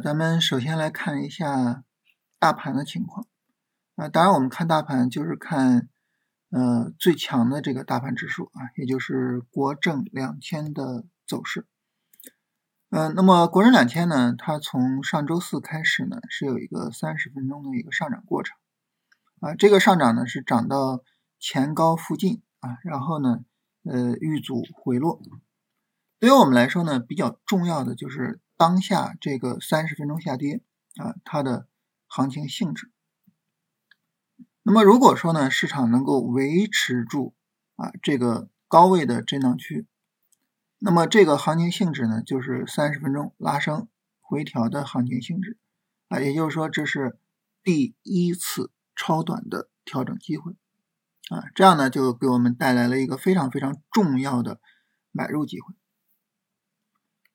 咱们首先来看一下大盘的情况啊。当然，我们看大盘就是看呃最强的这个大盘指数啊，也就是国证两千的走势。嗯，那么国证两千呢，它从上周四开始呢，是有一个三十分钟的一个上涨过程啊。这个上涨呢是涨到前高附近啊，然后呢，呃遇阻回落。对于我们来说呢，比较重要的就是当下这个三十分钟下跌啊，它的行情性质。那么如果说呢，市场能够维持住啊这个高位的震荡区，那么这个行情性质呢，就是三十分钟拉升回调的行情性质啊，也就是说这是第一次超短的调整机会啊，这样呢就给我们带来了一个非常非常重要的买入机会。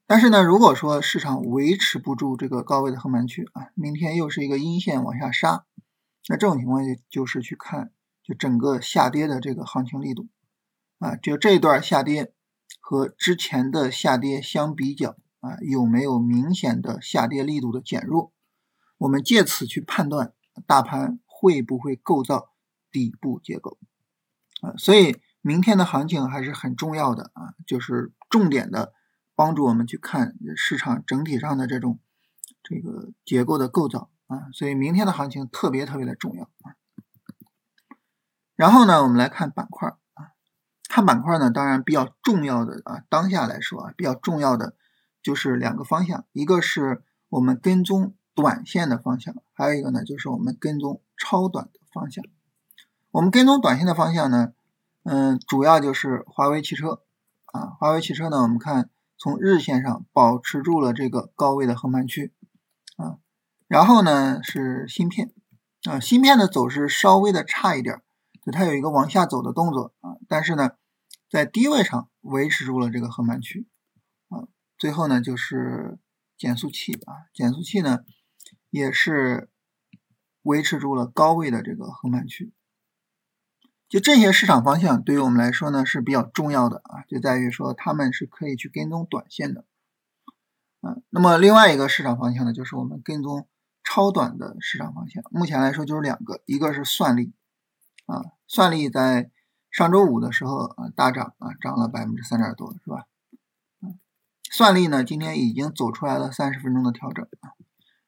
但是呢，如果说市场维持不住这个高位的横盘区啊，明天又是一个阴线往下杀，那这种情况就就是去看就整个下跌的这个行情力度啊，就这一段下跌和之前的下跌相比较啊，有没有明显的下跌力度的减弱？我们借此去判断大盘会不会构造底部结构啊，所以明天的行情还是很重要的啊，就是重点的。帮助我们去看市场整体上的这种这个结构的构造啊，所以明天的行情特别特别的重要啊。然后呢，我们来看板块啊，看板块呢，当然比较重要的啊，当下来说啊，比较重要的就是两个方向，一个是我们跟踪短线的方向，还有一个呢就是我们跟踪超短的方向。我们跟踪短线的方向呢，嗯，主要就是华为汽车啊，华为汽车呢，我们看。从日线上保持住了这个高位的横盘区啊，然后呢是芯片啊，芯片的走势稍微的差一点，就它有一个往下走的动作啊，但是呢在低位上维持住了这个横盘区啊，最后呢就是减速器啊，减速器呢也是维持住了高位的这个横盘区。就这些市场方向对于我们来说呢是比较重要的啊，就在于说他们是可以去跟踪短线的，啊，那么另外一个市场方向呢，就是我们跟踪超短的市场方向。目前来说就是两个，一个是算力，啊，算力在上周五的时候啊大涨啊，涨了百分之三点多，是吧？算力呢今天已经走出来了三十分钟的调整啊，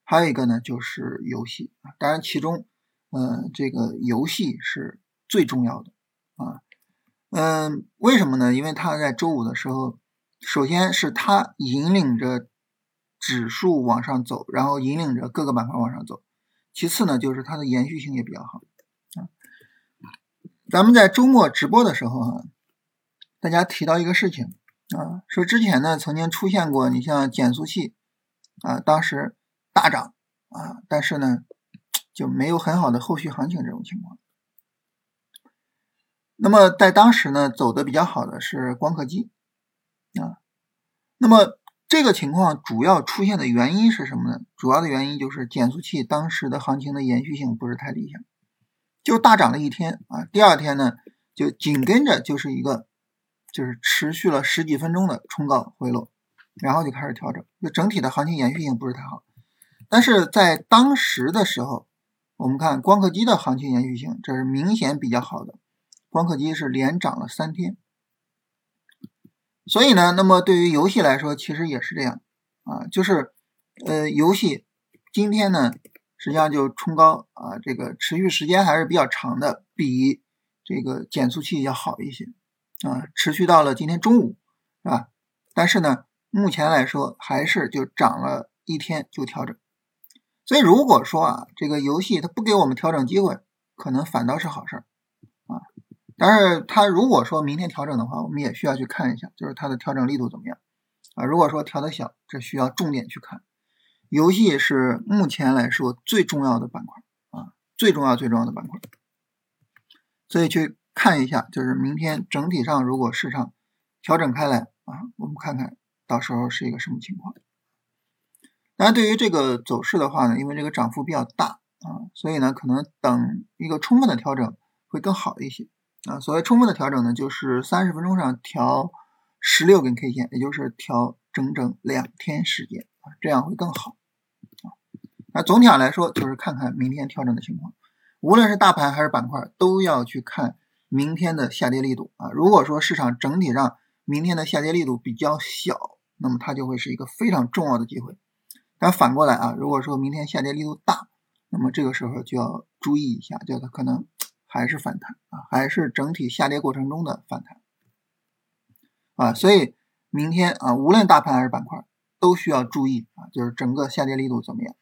还有一个呢就是游戏啊，当然其中，呃，这个游戏是。最重要的啊，嗯，为什么呢？因为它在周五的时候，首先是它引领着指数往上走，然后引领着各个板块往上走。其次呢，就是它的延续性也比较好啊。咱们在周末直播的时候哈，大家提到一个事情啊，说之前呢曾经出现过，你像减速器啊，当时大涨啊，但是呢就没有很好的后续行情这种情况。那么在当时呢，走的比较好的是光刻机啊。那么这个情况主要出现的原因是什么呢？主要的原因就是减速器当时的行情的延续性不是太理想，就大涨了一天啊，第二天呢就紧跟着就是一个就是持续了十几分钟的冲高回落，然后就开始调整，就整体的行情延续性不是太好。但是在当时的时候，我们看光刻机的行情延续性，这是明显比较好的。光刻机是连涨了三天，所以呢，那么对于游戏来说，其实也是这样啊，就是呃，游戏今天呢，实际上就冲高啊，这个持续时间还是比较长的，比这个减速器要好一些啊，持续到了今天中午，是吧？但是呢，目前来说还是就涨了一天就调整，所以如果说啊，这个游戏它不给我们调整机会，可能反倒是好事儿。但是它如果说明天调整的话，我们也需要去看一下，就是它的调整力度怎么样啊？如果说调的小，这需要重点去看。游戏是目前来说最重要的板块啊，最重要最重要的板块。所以去看一下，就是明天整体上如果市场调整开来啊，我们看看到时候是一个什么情况。当然，对于这个走势的话呢，因为这个涨幅比较大啊，所以呢，可能等一个充分的调整会更好一些。啊，所谓充分的调整呢，就是三十分钟上调十六根 K 线，也就是调整整两天时间啊，这样会更好。那总体上来说，就是看看明天调整的情况。无论是大盘还是板块，都要去看明天的下跌力度啊。如果说市场整体上明天的下跌力度比较小，那么它就会是一个非常重要的机会。但反过来啊，如果说明天下跌力度大，那么这个时候就要注意一下，就它可能还是反弹啊，还是整体下跌过程中的反弹啊。所以明天啊，无论大盘还是板块，都需要注意啊，就是整个下跌力度怎么样。